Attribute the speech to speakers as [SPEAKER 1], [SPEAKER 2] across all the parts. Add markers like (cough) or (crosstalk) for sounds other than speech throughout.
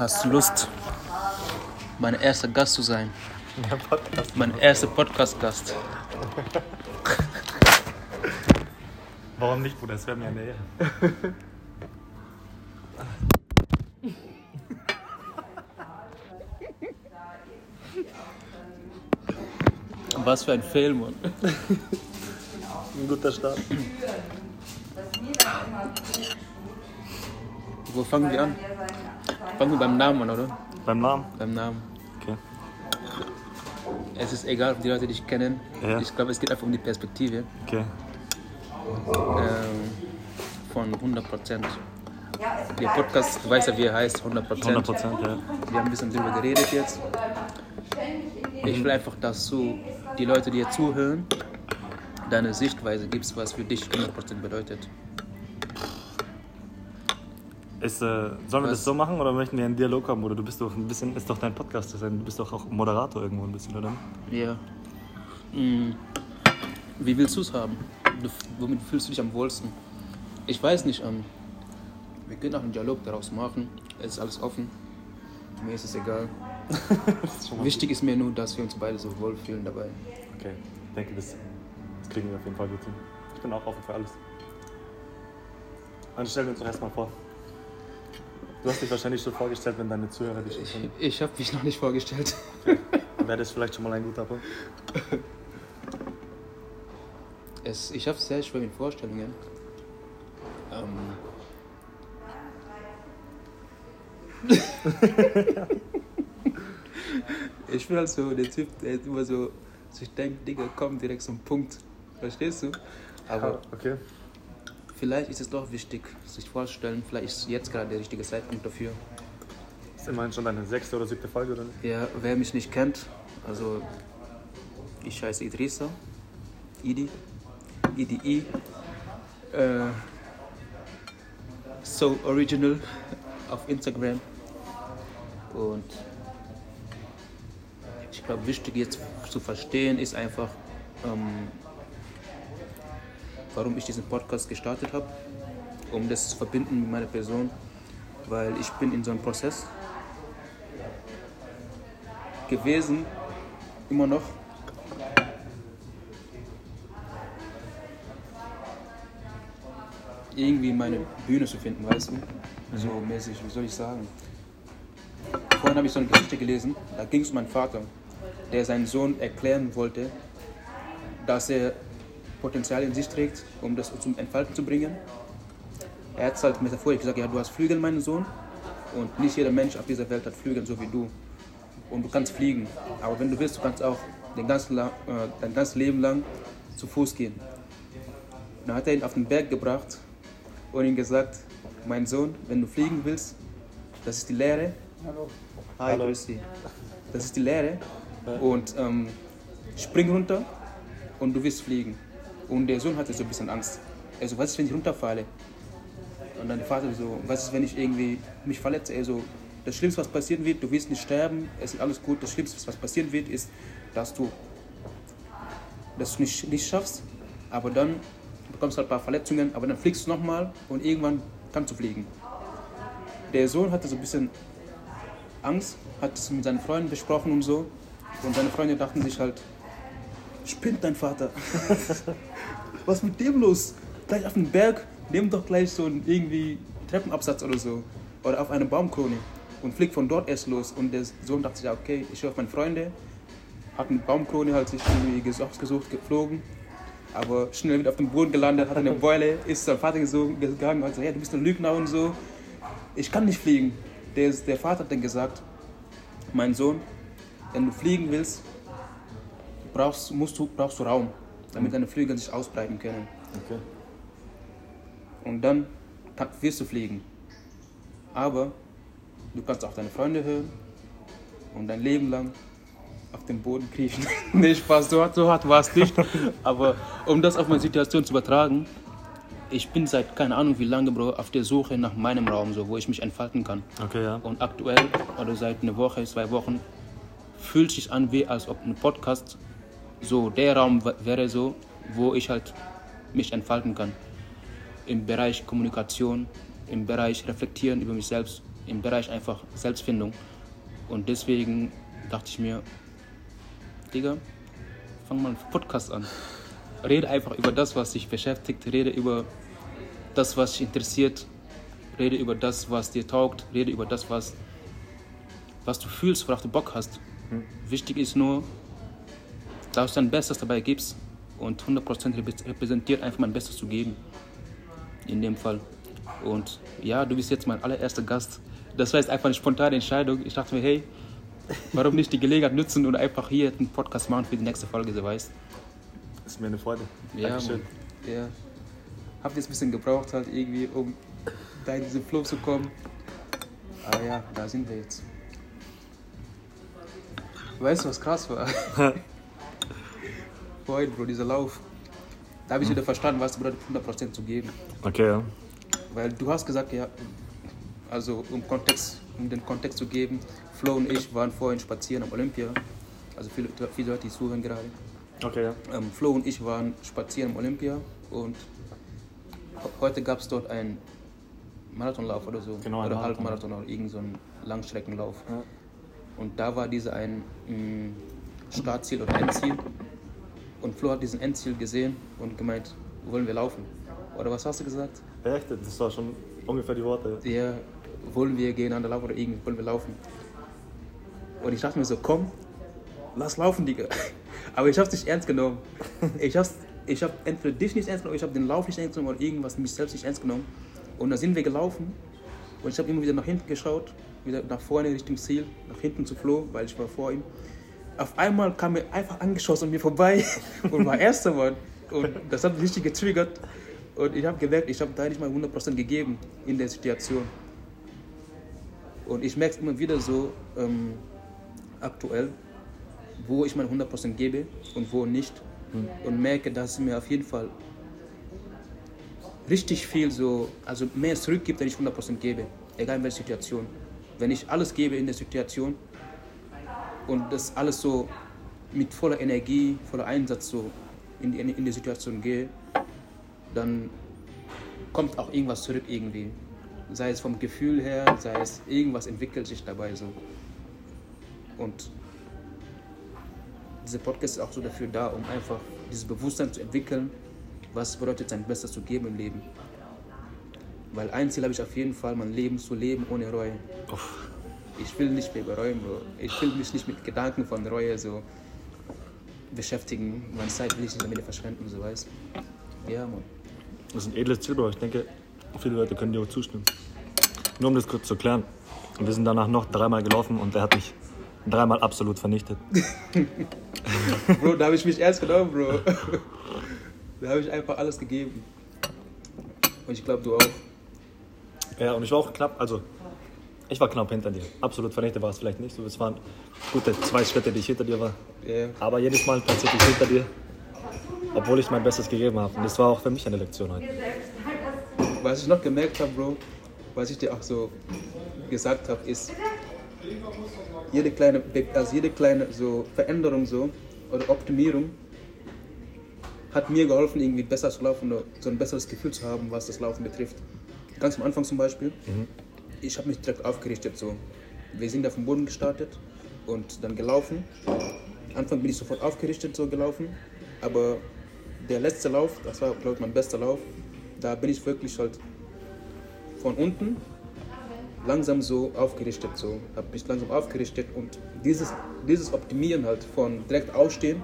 [SPEAKER 1] Hast du Lust, mein erster Gast zu sein?
[SPEAKER 2] Ja, Podcast.
[SPEAKER 1] Mein erster Podcast-Gast.
[SPEAKER 2] Warum nicht, Bruder? Das wäre mir eine Ehre.
[SPEAKER 1] Was für ein Fail, Mann.
[SPEAKER 2] Ein guter Start.
[SPEAKER 1] Wo fangen wir an? Fangen wir beim Namen an, oder?
[SPEAKER 2] Beim Namen?
[SPEAKER 1] Beim Namen.
[SPEAKER 2] Okay.
[SPEAKER 1] Es ist egal, ob die Leute dich kennen.
[SPEAKER 2] Ja.
[SPEAKER 1] Ich glaube, es geht einfach um die Perspektive
[SPEAKER 2] Okay.
[SPEAKER 1] ähm, von 100 Prozent. Der Podcast, du weißt ja, wie er heißt, 100
[SPEAKER 2] 100
[SPEAKER 1] Prozent.
[SPEAKER 2] Prozent, ja.
[SPEAKER 1] Wir haben ein bisschen drüber geredet jetzt. Ich will einfach, dass du die Leute, die dir zuhören, deine Sichtweise gibst, was für dich 100% bedeutet.
[SPEAKER 2] Ist, äh, sollen wir das so machen oder möchten wir einen Dialog haben? Oder du bist doch ein bisschen, ist doch dein Podcast, ist du bist doch auch Moderator irgendwo ein bisschen, oder?
[SPEAKER 1] Ja. Mm. Wie willst du es haben? Du, womit fühlst du dich am wohlsten? Ich weiß nicht. Ähm, wir können auch einen Dialog daraus machen. Es ist alles offen. Mir ist es egal. (laughs) Wichtig ist mir nur, dass wir uns beide so wohlfühlen dabei.
[SPEAKER 2] Okay, ich denke, das, das kriegen wir auf jeden Fall gut hin. Ich bin auch offen für alles. Dann stellen wir uns doch erstmal vor. Du hast dich wahrscheinlich schon vorgestellt, wenn deine Zuhörer dich schon
[SPEAKER 1] Ich,
[SPEAKER 2] kennen.
[SPEAKER 1] ich habe mich noch nicht vorgestellt.
[SPEAKER 2] Wäre das vielleicht schon mal ein guter Punkt?
[SPEAKER 1] Es, ich habe es sehr schwer mit Vorstellungen. Ähm, (laughs) ich bin halt so der Typ, der immer so sich denkt, Digga, komm direkt zum Punkt. Verstehst du? Aber
[SPEAKER 2] okay.
[SPEAKER 1] Vielleicht ist es doch wichtig, sich vorzustellen. Vielleicht ist jetzt gerade der richtige Zeitpunkt dafür.
[SPEAKER 2] Das ist immerhin schon deine sechste oder siebte Folge, oder nicht?
[SPEAKER 1] Ja, wer mich nicht kennt, also ich heiße Idrissa, Idi, IDI, äh, so original auf Instagram und ich glaube wichtig jetzt zu verstehen ist einfach, ähm, warum ich diesen Podcast gestartet habe, um das zu verbinden mit meiner Person, weil ich bin in so einem Prozess gewesen, immer noch. Irgendwie meine Bühne zu finden, weißt du? So mäßig, wie soll ich sagen? Vorhin habe ich so eine Geschichte gelesen, da ging es um meinen Vater, der seinen Sohn erklären wollte, dass er Potenzial in sich trägt, um das zum Entfalten zu bringen. Er hat es halt metaphorisch gesagt, ja, du hast Flügel, mein Sohn, und nicht jeder Mensch auf dieser Welt hat Flügel, so wie du und du kannst fliegen. Aber wenn du willst, du kannst auch den ganzen, äh, dein ganzes Leben lang zu Fuß gehen. Dann hat er ihn auf den Berg gebracht und ihm gesagt, mein Sohn, wenn du fliegen willst, das ist die Lehre.
[SPEAKER 3] Hallo.
[SPEAKER 1] Hi,
[SPEAKER 2] Hallo.
[SPEAKER 1] grüß dich. Das ist die Lehre. Und ähm, spring runter und du wirst fliegen. Und der Sohn hatte so ein bisschen Angst. Er so, was ist, wenn ich runterfalle? Und dann der Vater so, was ist, wenn ich irgendwie mich verletze? Er so, das Schlimmste, was passieren wird, du wirst nicht sterben, es ist alles gut. Das Schlimmste, was passieren wird, ist, dass du dass du nicht, nicht schaffst, aber dann bekommst du halt ein paar Verletzungen, aber dann fliegst du nochmal und irgendwann kannst du fliegen. Der Sohn hatte so ein bisschen Angst, hat es mit seinen Freunden besprochen und so. Und seine Freunde dachten sich halt, spinnt dein Vater. (laughs) Was ist mit dem los? Gleich auf den Berg, nimm doch gleich so einen irgendwie Treppenabsatz oder so. Oder auf eine Baumkrone und fliegt von dort erst los. Und der Sohn dachte sich, okay, ich höre auf meine Freunde. Hat eine Baumkrone halt sich irgendwie ges- ausgesucht, geflogen. Aber schnell wieder auf dem Boden gelandet, hat eine Beule, ist zum Vater gegangen und hat gesagt, ja, du bist ein Lügner und so. Ich kann nicht fliegen. Der, der Vater hat dann gesagt, mein Sohn, wenn du fliegen willst, brauchst, musst du, brauchst du Raum, damit deine Flügel sich ausbreiten können.
[SPEAKER 2] Okay.
[SPEAKER 1] Und dann wirst du fliegen. Aber du kannst auch deine Freunde hören und dein Leben lang auf dem Boden kriechen. (laughs) nee, Spaß, so hart, so hart war es nicht. (laughs) Aber um das auf meine Situation zu übertragen, ich bin seit keine Ahnung wie lange, Bro, auf der Suche nach meinem Raum, so, wo ich mich entfalten kann.
[SPEAKER 2] Okay, ja.
[SPEAKER 1] Und aktuell, oder seit einer Woche, zwei Wochen, fühlt sich an, wie als ob ein Podcast so der Raum wäre, so, wo ich halt mich entfalten kann. Im Bereich Kommunikation, im Bereich Reflektieren über mich selbst, im Bereich einfach Selbstfindung. Und deswegen dachte ich mir, Digga, fang mal einen Podcast an. Rede einfach über das, was dich beschäftigt, rede über das, was dich interessiert, rede über das, was dir taugt, rede über das, was, was du fühlst, worauf du Bock hast.
[SPEAKER 2] Hm.
[SPEAKER 1] Wichtig ist nur, dass du dein Bestes dabei gibst und 100% reprä- repräsentiert einfach mein Bestes zu geben. In dem Fall. Und ja, du bist jetzt mein allererster Gast. Das war jetzt einfach eine spontane Entscheidung. Ich dachte mir, hey, warum nicht die Gelegenheit nutzen und einfach hier einen Podcast machen für die nächste Folge, so weißt
[SPEAKER 2] Ist mir eine Freude.
[SPEAKER 1] ja,
[SPEAKER 2] Dankeschön.
[SPEAKER 1] Mann. Ja. Hab jetzt ein bisschen gebraucht halt irgendwie, um da in diesen Flow zu kommen. Aber ja, da sind wir jetzt. Weißt du, was krass war? (laughs) Vorhin, Bro, dieser Lauf. Da habe ich wieder verstanden, was bedeutet 100% zu geben.
[SPEAKER 2] Okay, ja.
[SPEAKER 1] Weil du hast gesagt, ja, also um, Kontext, um den Kontext zu geben, Flo und ich waren vorhin spazieren am Olympia. Also viele, viele Leute, die zuhören gerade.
[SPEAKER 2] Okay, ja.
[SPEAKER 1] Ähm, Flo und ich waren spazieren im Olympia und heute gab es dort einen Marathonlauf oder so.
[SPEAKER 2] Genau,
[SPEAKER 1] oder
[SPEAKER 2] Marathon.
[SPEAKER 1] Halbmarathon oder irgendeinen so einen Langstreckenlauf.
[SPEAKER 2] Ja.
[SPEAKER 1] Und da war dieser ein mh, Startziel oder Endziel. Und Flo hat diesen Endziel gesehen und gemeint, wollen wir laufen? Oder was hast du gesagt?
[SPEAKER 2] Echt? Das war schon ungefähr die Worte.
[SPEAKER 1] Ja, wollen wir gegeneinander laufen oder irgendwie wollen wir laufen? Und ich dachte mir so, komm, lass laufen, Digga. (laughs) Aber ich hab's nicht ernst genommen. Ich hab's, ich hab entweder dich nicht ernst genommen, ich hab den Lauf nicht ernst genommen oder irgendwas mich selbst nicht ernst genommen. Und dann sind wir gelaufen und ich habe immer wieder nach hinten geschaut, wieder nach vorne Richtung Ziel, nach hinten zu Flo, weil ich war vor ihm. Auf einmal kam er einfach angeschossen an mir vorbei (laughs) und war erster Mann. Und das hat mich richtig getriggert. Und ich habe gemerkt, ich habe da nicht mal 100% gegeben in der Situation. Und ich merke es immer wieder so ähm, aktuell, wo ich mein 100% gebe und wo nicht. Und merke, dass es mir auf jeden Fall richtig viel so, also mehr zurückgibt, wenn ich 100% gebe. Egal in welcher Situation. Wenn ich alles gebe in der Situation und das alles so mit voller Energie, voller Einsatz so in die, in die Situation gehe, dann kommt auch irgendwas zurück irgendwie. Sei es vom Gefühl her, sei es irgendwas entwickelt sich dabei so. Und dieser Podcast ist auch so dafür da, um einfach dieses Bewusstsein zu entwickeln, was bedeutet sein Bestes zu geben im Leben. Weil ein Ziel habe ich auf jeden Fall, mein Leben zu leben ohne Reue. Ich will nicht mehr bereuen, Bro. Ich will mich nicht mit Gedanken von Reue so beschäftigen. Meine Zeit will ich nicht damit verschwenden, so weißt Ja, Mann.
[SPEAKER 2] Das ist ein edles Ziel, Bro. Ich denke, viele Leute können dir auch zustimmen. Nur um das kurz zu klären. Wir sind danach noch dreimal gelaufen und er hat mich dreimal absolut vernichtet. (laughs)
[SPEAKER 1] Bro, da habe ich mich ernst genommen, Bro. Da habe ich einfach alles gegeben. Und ich glaube, du auch.
[SPEAKER 2] Ja, und ich war auch knapp, also ich war knapp hinter dir. Absolut vernichtet war es vielleicht nicht. Es waren gute zwei Schritte, die ich hinter dir war.
[SPEAKER 1] Ja.
[SPEAKER 2] Aber jedes Mal tatsächlich hinter dir, obwohl ich mein Bestes gegeben habe. Und das war auch für mich eine Lektion heute.
[SPEAKER 1] Was ich noch gemerkt habe, Bro, was ich dir auch so gesagt habe, ist, jede kleine, also jede kleine so Veränderung so oder Optimierung hat mir geholfen, irgendwie besser zu laufen oder so ein besseres Gefühl zu haben, was das Laufen betrifft. Ganz am Anfang zum Beispiel, ich habe mich direkt aufgerichtet so. Wir sind auf dem Boden gestartet und dann gelaufen. Am Anfang bin ich sofort aufgerichtet so gelaufen, aber der letzte Lauf, das war glaube ich mein bester Lauf, da bin ich wirklich halt von unten langsam so aufgerichtet, so habe mich langsam aufgerichtet und dieses, dieses Optimieren halt von direkt aufstehen,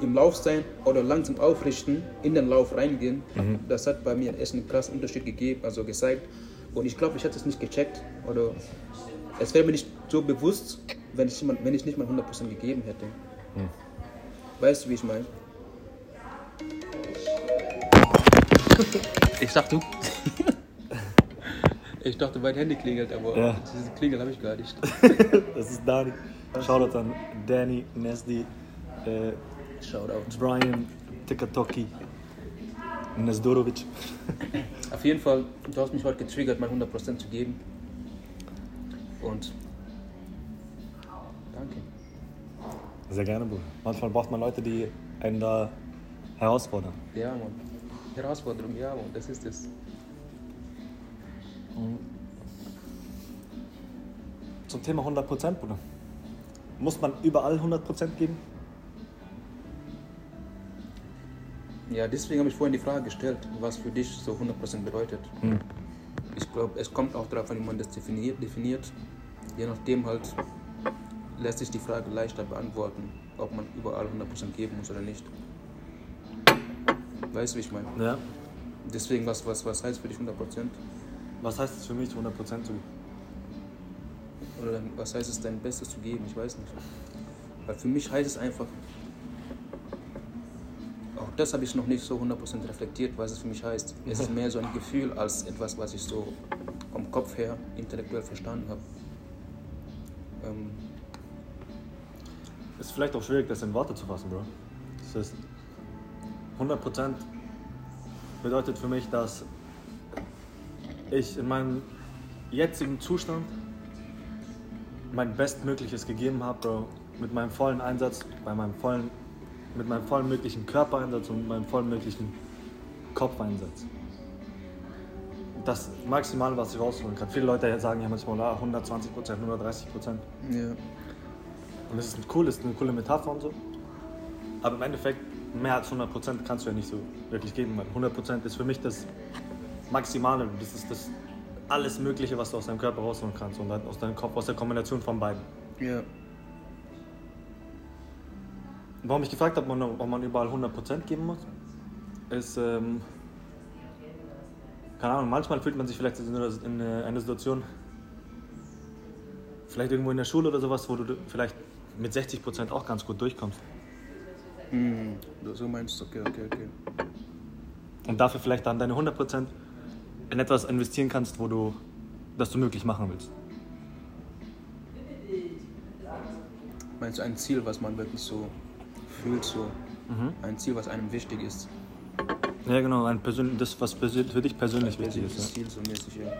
[SPEAKER 1] im Lauf sein oder langsam aufrichten, in den Lauf reingehen, das hat bei mir echt einen krassen Unterschied gegeben, also gezeigt und ich glaube, ich hätte es nicht gecheckt oder es wäre mir nicht so bewusst, wenn ich, wenn ich nicht mal 100% gegeben hätte. Weißt du, wie ich meine? Ich dachte, du. (laughs) ich dachte, mein Handy klingelt, aber
[SPEAKER 2] Ja.
[SPEAKER 1] diese Klingel habe ich gar nicht. (laughs)
[SPEAKER 2] Das ist Dani. Shoutout an Danny, Nesdi, äh,
[SPEAKER 1] Shoutout.
[SPEAKER 2] Brian, Tikatoki, Nesdorovic.
[SPEAKER 1] Auf jeden Fall, du hast mich heute getriggert, mal 100% zu geben. Und. Danke.
[SPEAKER 2] Sehr gerne, Bruder. Manchmal braucht man Leute, die einen da herausfordern.
[SPEAKER 1] Ja, Mann. Herausforderung, ja, Mann, das ist es.
[SPEAKER 2] zum Thema 100%, Bruder. Muss man überall 100% geben?
[SPEAKER 1] Ja, deswegen habe ich vorhin die Frage gestellt, was für dich so 100% bedeutet.
[SPEAKER 2] Hm.
[SPEAKER 1] Ich glaube, es kommt auch darauf an, wie man das definiert, definiert. Je nachdem halt lässt sich die Frage leichter beantworten, ob man überall 100% geben muss oder nicht. Weißt du, wie ich meine?
[SPEAKER 2] Ja.
[SPEAKER 1] Deswegen, was, was, was heißt für dich 100%?
[SPEAKER 2] Was heißt es für mich, 100% zu geben?
[SPEAKER 1] Oder was heißt es, dein Bestes zu geben? Ich weiß nicht. Weil für mich heißt es einfach, auch das habe ich noch nicht so 100% reflektiert, was es für mich heißt. Es ist (laughs) mehr so ein Gefühl als etwas, was ich so vom Kopf her intellektuell verstanden habe. Ähm,
[SPEAKER 2] Ist vielleicht auch schwierig, das in Worte zu fassen, Bro. Das ist 100% bedeutet für mich, dass ich in meinem jetzigen Zustand mein Bestmögliches gegeben habe, Bro. Mit meinem vollen Einsatz, bei meinem vollen, mit meinem vollen möglichen Körpereinsatz und meinem vollen möglichen Kopfeinsatz. Das Maximale, was ich rausholen kann. Viele Leute sagen ja manchmal, ah, 120 Prozent, 130 Prozent.
[SPEAKER 1] ja.
[SPEAKER 2] Und das ist cool, das ist eine coole Metapher und so. Aber im Endeffekt, mehr als 100% kannst du ja nicht so wirklich geben, weil 100% ist für mich das Maximale. Das ist das alles Mögliche, was du aus deinem Körper rausholen kannst und dann aus deinem Kopf, aus der Kombination von beiden.
[SPEAKER 1] Ja.
[SPEAKER 2] Warum ich gefragt habe, ob man überall 100% geben muss, ist, ähm, keine Ahnung, manchmal fühlt man sich vielleicht in einer, in einer Situation, vielleicht irgendwo in der Schule oder sowas, wo du vielleicht mit 60% auch ganz gut durchkommst.
[SPEAKER 1] Mhm. So meinst du, okay, okay, okay.
[SPEAKER 2] und dafür vielleicht dann deine 100% in etwas investieren kannst, wo du das du möglich machen willst.
[SPEAKER 1] Meinst du ein Ziel, was man wirklich so fühlt, so
[SPEAKER 2] Mhm.
[SPEAKER 1] ein Ziel, was einem wichtig ist?
[SPEAKER 2] Ja, genau, ein persönlich, das, was für dich persönlich
[SPEAKER 1] Ein
[SPEAKER 2] wichtig ist.
[SPEAKER 1] Ziel, so mäßig, ja.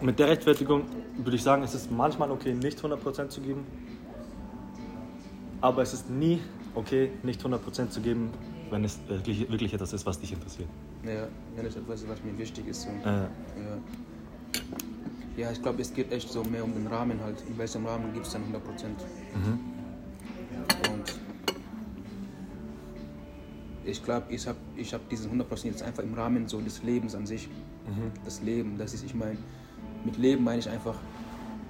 [SPEAKER 2] Mit der Rechtfertigung würde ich sagen, es ist manchmal okay, nicht 100% zu geben, aber es ist nie okay, nicht 100% zu geben, wenn es wirklich, wirklich etwas ist, was dich interessiert.
[SPEAKER 1] Ja, wenn es etwas ist, was mir wichtig ist. So.
[SPEAKER 2] Äh,
[SPEAKER 1] Ja. Ja, ich glaube, es geht echt so mehr um den Rahmen halt. In welchem Rahmen gibt es dann 100 Prozent?
[SPEAKER 2] mhm.
[SPEAKER 1] Und ich glaube, ich habe ich hab diesen 100 Prozent jetzt einfach im Rahmen so des Lebens an sich.
[SPEAKER 2] Mhm.
[SPEAKER 1] Das Leben, das ist, ich meine, mit Leben meine ich einfach,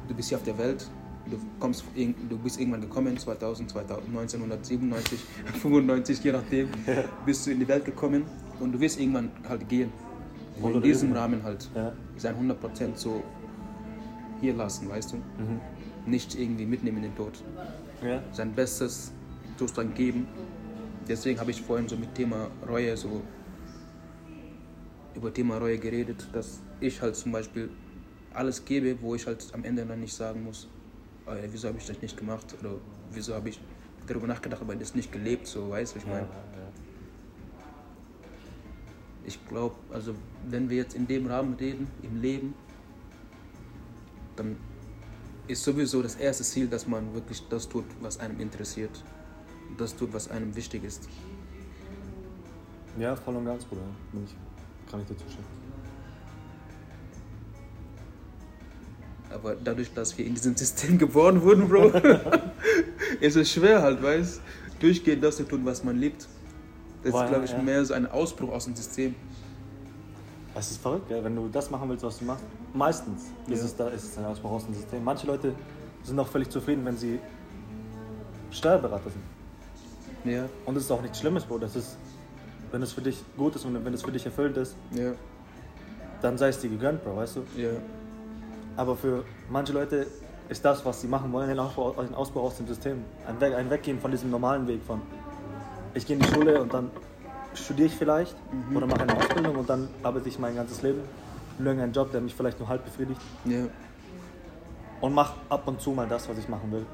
[SPEAKER 1] du bist hier auf der Welt, du, kommst, du bist irgendwann gekommen, 2000, 2000, 1997, 95, je nachdem, bist du in die Welt gekommen und du wirst irgendwann halt gehen. Und in diesem. Rahmen halt
[SPEAKER 2] Ja.
[SPEAKER 1] sein 100% so hier lassen, weißt du?
[SPEAKER 2] Mhm.
[SPEAKER 1] Nicht irgendwie mitnehmen in den Tod.
[SPEAKER 2] Ja.
[SPEAKER 1] Sein Bestes sozusagen geben. Deswegen habe ich vorhin so mit Thema Reue so über Thema Reue geredet, dass ich halt zum Beispiel alles gebe, wo ich halt am Ende dann nicht sagen muss, "Ah, ja, wieso habe ich das nicht gemacht oder wieso habe ich darüber nachgedacht, aber das nicht gelebt, so weißt du, ich meine. Ich glaube, also wenn wir jetzt in dem Rahmen reden, im Leben, dann ist sowieso das erste Ziel, dass man wirklich das tut, was einem interessiert. Das tut, was einem wichtig ist.
[SPEAKER 2] ja, voll und ganz, Bruder. Ich, kann ich dir zustimmen.
[SPEAKER 1] Aber dadurch, dass wir in diesem System (laughs) geboren wurden, Bro, (laughs) ist es schwer halt, weißt durchgehend das zu tun, was man liebt. Das
[SPEAKER 2] Weil,
[SPEAKER 1] ist, glaube ich,
[SPEAKER 2] ja.
[SPEAKER 1] mehr so ein Ausbruch aus dem System.
[SPEAKER 2] Es ist verrückt, gell? wenn du das machen willst, was du machst. Meistens ist,
[SPEAKER 1] Ja.
[SPEAKER 2] es da, ist es ein Ausbruch aus dem System. Manche Leute sind auch völlig zufrieden, wenn sie Steuerberater sind.
[SPEAKER 1] Ja,
[SPEAKER 2] Und das ist auch nichts Schlimmes, Bro. Das ist, wenn es für dich gut ist und wenn es für dich erfüllt ist,
[SPEAKER 1] ja,
[SPEAKER 2] dann sei es dir gegönnt, Bro, weißt du?
[SPEAKER 1] ja,
[SPEAKER 2] Aber für manche Leute ist das, was sie machen wollen, ein Ausbruch, ein aus dem System. Ein, Weg, ein Weggehen von diesem normalen Weg von ich gehe in die Schule und dann studiere ich vielleicht oder mache eine Ausbildung und dann arbeite ich mein ganzes Leben in irgendeinen Job, der mich vielleicht nur halb befriedigt
[SPEAKER 1] ja.
[SPEAKER 2] und mache ab und zu mal das, was ich machen will.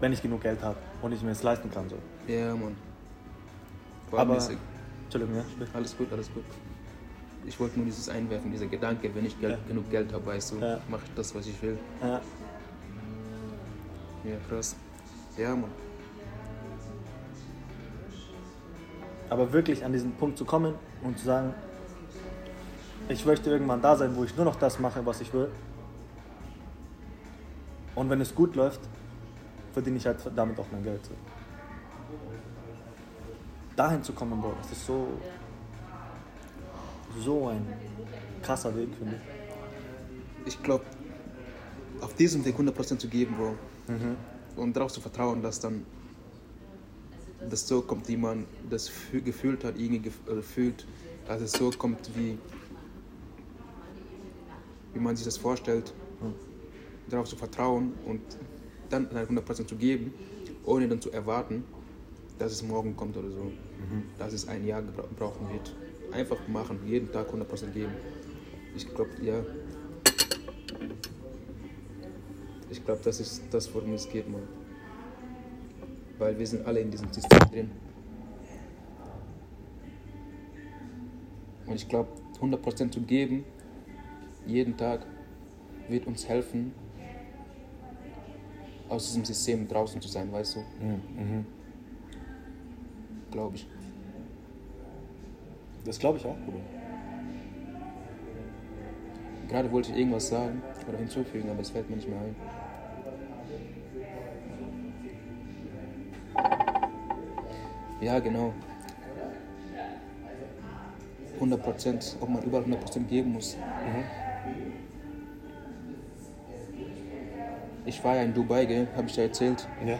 [SPEAKER 2] Wenn ich genug Geld habe und ich mir es leisten kann. So.
[SPEAKER 1] Ja, Mann.
[SPEAKER 2] Aber,
[SPEAKER 1] Vormäßig.
[SPEAKER 2] Entschuldigung, ja, sprich.
[SPEAKER 1] Alles gut, alles gut. Ich wollte nur dieses einwerfen, dieser Gedanke, wenn ich Geld,
[SPEAKER 2] Ja.
[SPEAKER 1] genug Geld habe, weißt du,
[SPEAKER 2] Ja.
[SPEAKER 1] mache ich das, was ich will.
[SPEAKER 2] Ja,
[SPEAKER 1] Ja, krass. Ja, Mann.
[SPEAKER 2] Aber wirklich an diesen Punkt zu kommen und zu sagen, ich möchte irgendwann da sein, wo ich nur noch das mache, was ich will. Und wenn es gut läuft, verdiene ich halt damit auch mein Geld. Dahin zu kommen, Bro, das ist so, so ein krasser Weg, finde ich.
[SPEAKER 1] Ich glaube, auf diesem Weg 100% zu geben, Bro. Und darauf zu vertrauen, dass dann das so kommt, wie man das fü- gefühlt hat, irgendwie gef oder fühlt, dass es so kommt, wie, wie man sich das vorstellt. Darauf zu vertrauen und dann halt 100% zu geben, ohne dann zu erwarten, dass es morgen kommt oder so. Dass es ein Jahr brauchen wird. Einfach machen, jeden Tag 100% geben. Ich glaube, ja. Ich glaube, das ist das, worum es geht, Mann. Weil wir sind alle in diesem System drin. Und ich glaube, 100% zu geben, jeden Tag, wird uns helfen, aus diesem System draußen zu sein, weißt du? Glaube ich.
[SPEAKER 2] Das glaube ich auch, Bruder.
[SPEAKER 1] Gerade wollte ich irgendwas sagen oder hinzufügen, aber es fällt mir nicht mehr ein. Ja, genau. 100 Prozent, ob man überall 100 Prozent geben muss. Ich war ja in Dubai, gell, habe ich ja erzählt.
[SPEAKER 2] Ja.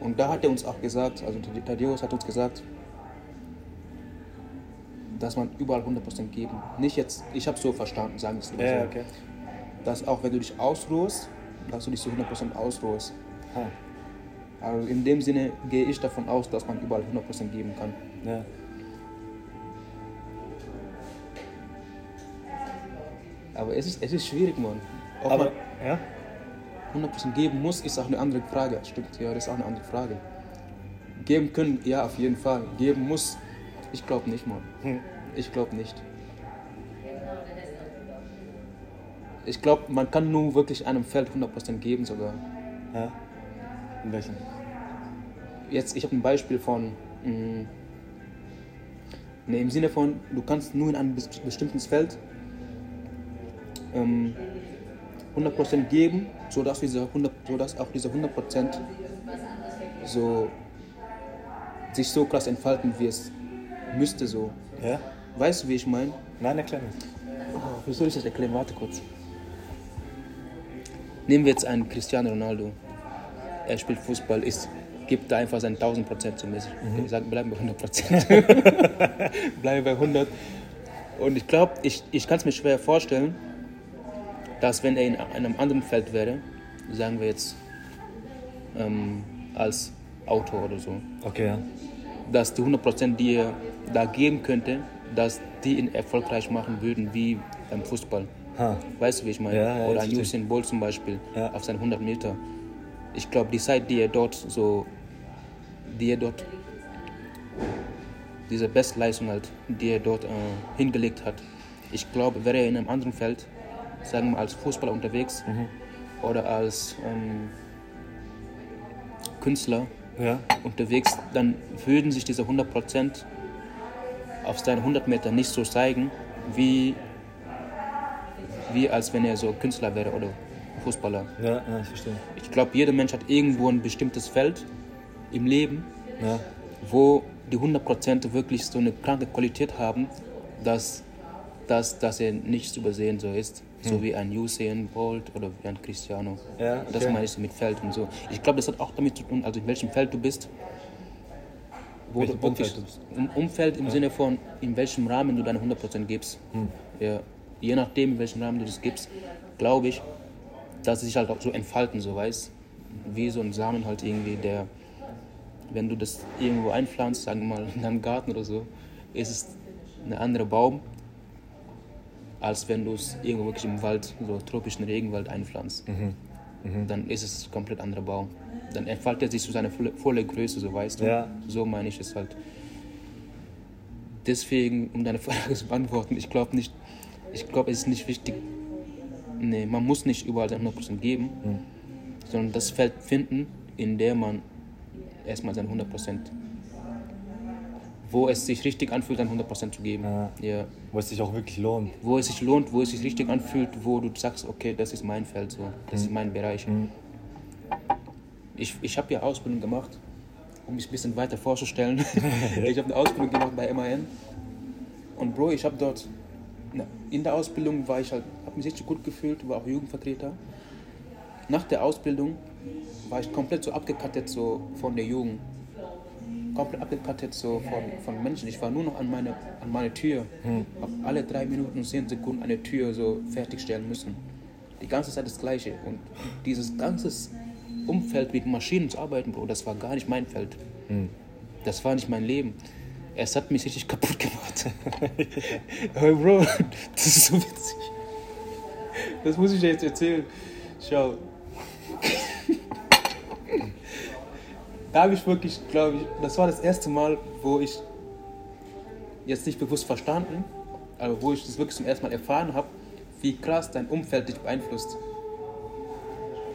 [SPEAKER 1] Und da hat er uns auch gesagt, also Thaddeus hat uns gesagt, dass man überall 100% geben. Nicht jetzt, ich habe so verstanden, sagen wir es
[SPEAKER 2] Ja,
[SPEAKER 1] so.
[SPEAKER 2] okay.
[SPEAKER 1] Dass auch wenn du dich ausruhst, dass du dich zu 100% ausruhst.
[SPEAKER 2] Ha.
[SPEAKER 1] Also in dem Sinne gehe ich davon aus, dass man überall 100% geben kann.
[SPEAKER 2] Ja.
[SPEAKER 1] Aber es ist, es ist schwierig, Mann. Ob
[SPEAKER 2] Aber, ja?
[SPEAKER 1] man 100% geben muss, ist auch eine andere Frage. Stimmt, ja, das ist auch eine andere Frage. Geben können, ja, auf jeden Fall. Geben muss, ich glaube nicht, Mann.
[SPEAKER 2] Hm.
[SPEAKER 1] Ich glaube nicht. Ich glaube, man kann nur wirklich einem Feld 100% geben sogar.
[SPEAKER 2] Ja. In welchen?
[SPEAKER 1] Jetzt, ich habe ein Beispiel von, mh, ne, im Sinne von, du kannst nur in einem bes- bestimmten Feld ähm, 100% geben, sodass, diese 100, sodass auch diese 100% so, sich so krass entfalten, wie es müsste so.
[SPEAKER 2] Ja?
[SPEAKER 1] Weißt du, wie ich meine?
[SPEAKER 2] Nein, erklär mir.
[SPEAKER 1] Oh, wie soll ich das erklären? Warte kurz. Nehmen wir jetzt einen Cristiano Ronaldo. Er spielt Fußball, ist, gibt da einfach seinen 1000 Prozent zu mir. Ich sage, bleiben bei 100 Prozent. (laughs) bleiben bei 100. Und ich glaube, ich, ich kann es mir schwer vorstellen, dass wenn er in einem anderen Feld wäre, sagen wir jetzt ähm, als Autor oder so,
[SPEAKER 2] Okay, ja.
[SPEAKER 1] dass die 100%, die er da geben könnte, dass die ihn erfolgreich machen würden wie beim Fußball.
[SPEAKER 2] Ha.
[SPEAKER 1] Weißt du, wie ich meine?
[SPEAKER 2] Ja, ja,
[SPEAKER 1] Oder ein Usain Bolt zum Beispiel
[SPEAKER 2] Ja.
[SPEAKER 1] auf seinen 100 Meter. Ich glaube, die Zeit, die er dort so, die er dort, diese Bestleistung halt, die er dort äh, hingelegt hat, ich glaube, wäre er in einem anderen Feld, sagen wir als Fußballer unterwegs
[SPEAKER 2] Mhm.
[SPEAKER 1] oder als ähm, Künstler,
[SPEAKER 2] Ja.
[SPEAKER 1] unterwegs, dann würden sich diese 100% auf seinen 100 Meter nicht so zeigen, wie, wie als wenn er so Künstler wäre oder Fußballer.
[SPEAKER 2] Ja, ja, ich verstehe.
[SPEAKER 1] Ich glaube, jeder Mensch hat irgendwo ein bestimmtes Feld im Leben,
[SPEAKER 2] Ja.
[SPEAKER 1] wo die 100% wirklich so eine kranke Qualität haben, dass, dass, dass er nicht zu übersehen so ist. So wie ein Usain Bolt oder wie ein Cristiano.
[SPEAKER 2] Ja,
[SPEAKER 1] Das
[SPEAKER 2] okay.
[SPEAKER 1] meine ich so mit Feld und so. Ich glaube, das hat auch damit zu tun, also in welchem Feld du bist. Wo
[SPEAKER 2] Welchem
[SPEAKER 1] du wirklich. Im Umfeld im Sinne von, in welchem Rahmen du deine 100% gibst.
[SPEAKER 2] Hm.
[SPEAKER 1] Ja, je nachdem, in welchem Rahmen du das gibst, glaube ich, dass sie sich halt auch so entfalten, so weißt Wie so ein Samen halt irgendwie, der, wenn du das irgendwo einpflanzt, sagen wir mal in deinem Garten oder so, ist es ein anderer Baum, als wenn du es irgendwo wirklich im Wald, so tropischen Regenwald einpflanzt. Dann ist es ein komplett anderer Baum. Dann entfaltet er sich zu seiner volle, volle Größe, so weißt du.
[SPEAKER 2] Ja.
[SPEAKER 1] So meine ich es halt. Deswegen, um deine Frage (laughs) zu beantworten, ich glaube nicht, ich glaube, es ist nicht wichtig, nee, man muss nicht überall seine 100% geben, sondern das Feld finden, in der man erstmal seine 100%, wo es sich richtig anfühlt, dann 100% zu geben.
[SPEAKER 2] Ja.
[SPEAKER 1] Ja.
[SPEAKER 2] Wo es sich auch wirklich lohnt.
[SPEAKER 1] Wo es sich lohnt, wo es sich richtig anfühlt, wo du sagst, okay, das ist mein Feld, so, das ist mein Bereich.
[SPEAKER 2] Mhm.
[SPEAKER 1] Ich, ich habe ja Ausbildung gemacht, um mich ein bisschen weiter vorzustellen. (laughs) ich habe eine Ausbildung gemacht bei MAN. Und Bro, ich habe dort, in der Ausbildung war ich halt, habe mich richtig gut gefühlt, war auch Jugendvertreter. Nach der Ausbildung war ich komplett so abgekattet so von der Jugend. Komplett abgekattet so von, von Menschen. Ich war nur noch an meine, an meine Tür. Hab alle drei Minuten und zehn Sekunden eine Tür so fertigstellen müssen. Die ganze Zeit das Gleiche. Und dieses ganze Umfeld mit Maschinen zu arbeiten, Bro, das war gar nicht mein Feld. Das war nicht mein Leben. Es hat mich richtig kaputt gemacht. (laughs) Aber Bro, das ist so witzig. Das muss ich dir jetzt erzählen. Schau. Da habe ich wirklich, glaube ich, das war das erste Mal, wo ich jetzt nicht bewusst verstanden, aber wo ich das wirklich zum ersten Mal erfahren habe, wie krass dein Umfeld dich beeinflusst.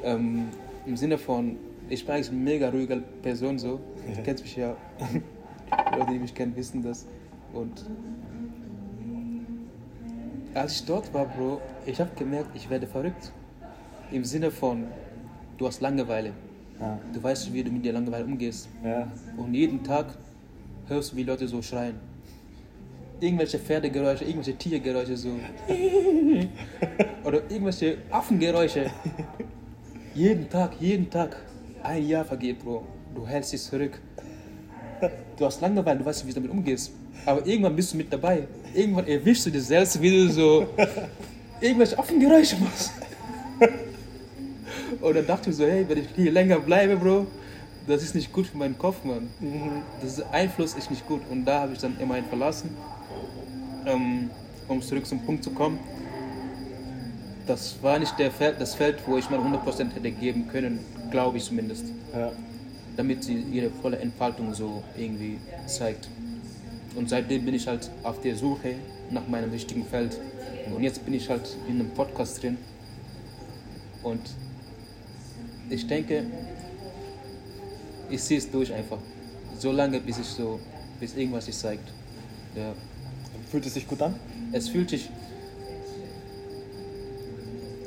[SPEAKER 1] Ähm, Im Sinne von, ich bin eigentlich eine mega ruhige Person so. Du kennst mich ja. Leute, die mich kennen, wissen das. Und als ich dort war, Bro, ich habe gemerkt, ich werde verrückt. Im Sinne von, du hast Langeweile.
[SPEAKER 2] Ja.
[SPEAKER 1] Du weißt, wie du mit der Langeweile umgehst.
[SPEAKER 2] Ja.
[SPEAKER 1] Und jeden Tag hörst du, wie Leute so schreien. Irgendwelche Pferdegeräusche, irgendwelche Tiergeräusche so. (laughs) Oder irgendwelche Affengeräusche. Jeden Tag, jeden Tag. Ein Jahr vergeht, Bro. Du hältst dich zurück. Du hast Langeweile, du weißt nicht, wie du damit umgehst. Aber irgendwann bist du mit dabei. Irgendwann erwischst du dich selbst, wie du so irgendwelche Affengeräusche machst. (laughs) Und dann dachte ich so, hey, wenn ich hier länger bleibe, Bro, das ist nicht gut für meinen Kopf, Mann. Das ist, Einfluss ist nicht gut. Und da habe ich dann immerhin verlassen, ähm, um zurück zum Punkt zu kommen. Das war nicht der Feld, das Feld, wo ich mal 100% hätte geben können, glaube ich zumindest.
[SPEAKER 2] Ja.
[SPEAKER 1] Damit sie ihre volle Entfaltung so irgendwie zeigt. Und seitdem bin ich halt auf der Suche nach meinem richtigen Feld. Und jetzt bin ich halt in einem Podcast drin. Und ich denke, ich ziehe es durch einfach. So lange, bis ich so, bis irgendwas sich zeigt. Ja.
[SPEAKER 2] Fühlt es sich gut an?
[SPEAKER 1] Es fühlt sich,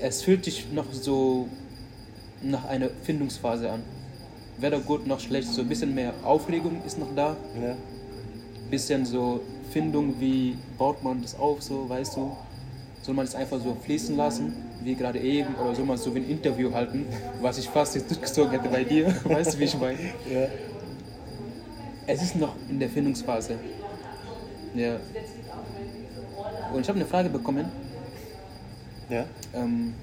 [SPEAKER 1] es fühlt sich noch so nach einer Findungsphase an. Weder gut noch schlecht, so ein bisschen mehr Aufregung ist noch da.
[SPEAKER 2] Ja.
[SPEAKER 1] Bisschen so Findung, wie baut man das auf, so weißt du. Soll man es einfach so fließen lassen, wie gerade eben, oder soll man so wie ein Interview halten, was ich fast jetzt durchgezogen hätte bei dir, (laughs) weißt du, wie ich meine?
[SPEAKER 2] Ja.
[SPEAKER 1] Es ist noch in der Findungsphase. Ja. Und ich habe eine Frage bekommen,
[SPEAKER 2] Ja.
[SPEAKER 1] ähm,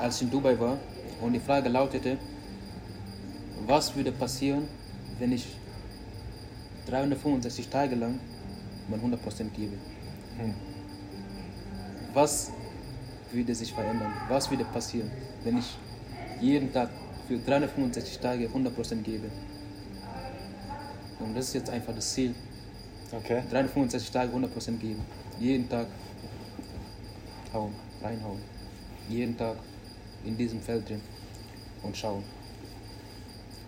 [SPEAKER 1] als ich in Dubai war. Und die Frage lautete, was würde passieren, wenn ich 365 Tage lang mein 100% gebe?
[SPEAKER 2] Hm.
[SPEAKER 1] Was würde sich verändern? Was würde passieren, wenn ich jeden Tag für 365 Tage 100% gebe? Und das ist jetzt einfach das Ziel.
[SPEAKER 2] Okay.
[SPEAKER 1] 365 Tage 100% geben. Jeden Tag hauen, reinhauen. Jeden Tag in diesem Feld drin und schauen,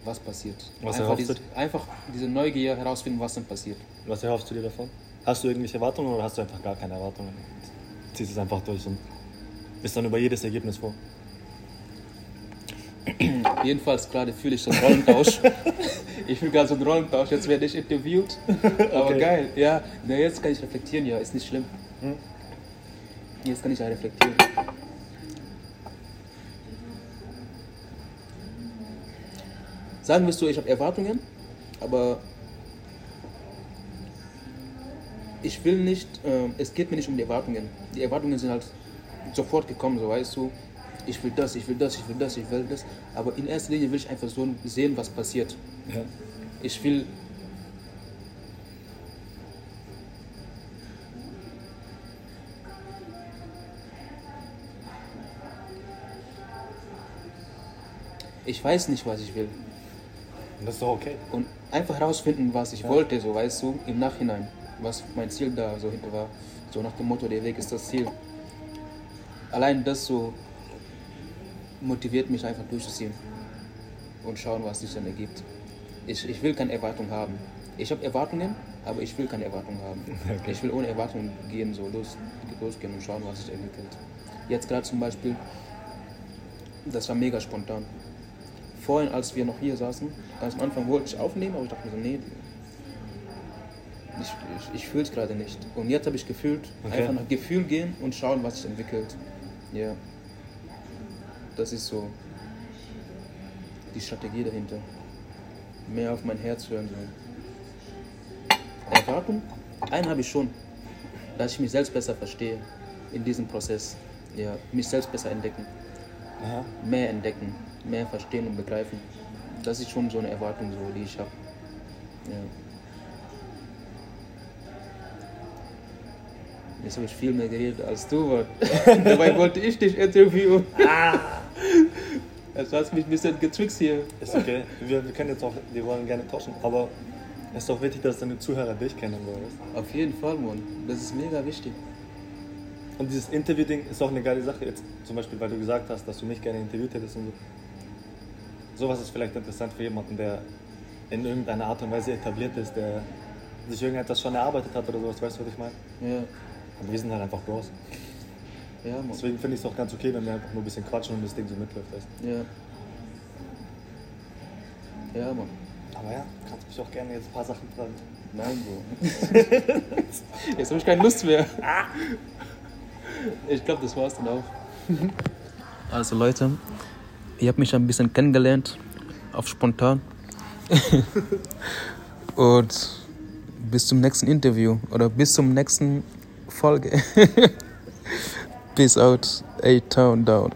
[SPEAKER 1] was passiert.
[SPEAKER 2] Was
[SPEAKER 1] einfach,
[SPEAKER 2] erhoffst du
[SPEAKER 1] diese, einfach diese Neugier herausfinden, was dann passiert.
[SPEAKER 2] Was erhoffst du dir davon? Hast du irgendwelche Erwartungen oder hast du einfach gar keine Erwartungen? Ziehst es einfach durch und bist dann über jedes Ergebnis froh. (clears throat)
[SPEAKER 1] Jedenfalls gerade fühle ich so einen Rollentausch. (laughs) ich fühle gerade so einen Rollentausch. Jetzt werde ich interviewt. Aber
[SPEAKER 2] Okay.
[SPEAKER 1] geil. Ja, na, jetzt kann ich reflektieren. Ja, ist nicht schlimm.
[SPEAKER 2] Hm?
[SPEAKER 1] Jetzt kann ich ja reflektieren. Sagen wirst du, ich habe Erwartungen, aber ich will nicht, äh, es geht mir nicht um die Erwartungen. Die Erwartungen sind halt sofort gekommen, so weißt du. Ich will das, ich will das, ich will das, ich will das. Aber in erster Linie will ich einfach so sehen, was passiert.
[SPEAKER 2] Ja.
[SPEAKER 1] Ich will. Ich weiß nicht, was ich will.
[SPEAKER 2] Und das ist doch okay.
[SPEAKER 1] Und einfach herausfinden, was ich
[SPEAKER 2] Ja.
[SPEAKER 1] wollte, so weißt du, im Nachhinein, was mein Ziel da so hinter war. So nach dem Motto, der Weg ist das Ziel. Allein das so motiviert mich einfach durchzuziehen und schauen, was sich dann ergibt. Ich, ich will keine Erwartung haben. Ich habe Erwartungen, aber ich will keine Erwartungen haben. (laughs)
[SPEAKER 2] Okay.
[SPEAKER 1] Ich will ohne Erwartungen gehen, so los, losgehen und schauen, was sich entwickelt. Jetzt gerade zum Beispiel, das war mega spontan. Vorhin, als wir noch hier saßen, ganz am Anfang wollte ich aufnehmen, aber ich dachte mir so, nee, ich, ich, ich fühle es gerade nicht. Und jetzt habe ich gefühlt,
[SPEAKER 2] Okay.
[SPEAKER 1] einfach nach Gefühl gehen und schauen, was sich entwickelt. Ja. Das ist so die Strategie dahinter. Mehr auf mein Herz hören. So. Erwartung? Einen habe ich schon, dass ich mich selbst besser verstehe in diesem Prozess. Ja, mich selbst besser entdecken,
[SPEAKER 2] Aha.
[SPEAKER 1] mehr entdecken, mehr verstehen und begreifen. Das ist schon so eine Erwartung, so, die ich habe. Ja. Jetzt habe ich viel mehr geredet als du. (laughs) Dabei wollte ich dich interviewen. Also hast mich ein bisschen getrickst hier.
[SPEAKER 2] Ist okay. Wir, wir können jetzt auch, wir wollen gerne tauschen, aber es ist doch wichtig, dass deine Zuhörer dich kennen,
[SPEAKER 1] Auf jeden Fall, Mann. Das ist mega wichtig.
[SPEAKER 2] Und dieses Interview-Ding ist auch eine geile Sache. Jetzt zum Beispiel, weil du gesagt hast, dass du mich gerne interviewt hättest und so. Sowas ist vielleicht interessant für jemanden, der in irgendeiner Art und Weise etabliert ist, der sich irgendetwas schon erarbeitet hat oder sowas, weißt du, was ich meine?
[SPEAKER 1] Ja,
[SPEAKER 2] Aber wir sind halt einfach Bros.
[SPEAKER 1] ja, Mann.
[SPEAKER 2] Deswegen finde ich es auch ganz okay, wenn wir einfach nur ein bisschen quatschen und das Ding so mitläuft. Weißt?
[SPEAKER 1] Ja. Ja, Mann.
[SPEAKER 2] du. Aber ja, kannst mich auch gerne jetzt ein paar Sachen fragen.
[SPEAKER 1] Nein, Bro. (laughs) Jetzt habe ich keine Lust mehr. (laughs) Ich glaube, das war's dann auch. Also Leute, ihr habt mich ein bisschen kennengelernt, auf spontan. (laughs) Und bis zum nächsten Interview oder bis zum nächsten Folge. (laughs) Peace out, A-Town down.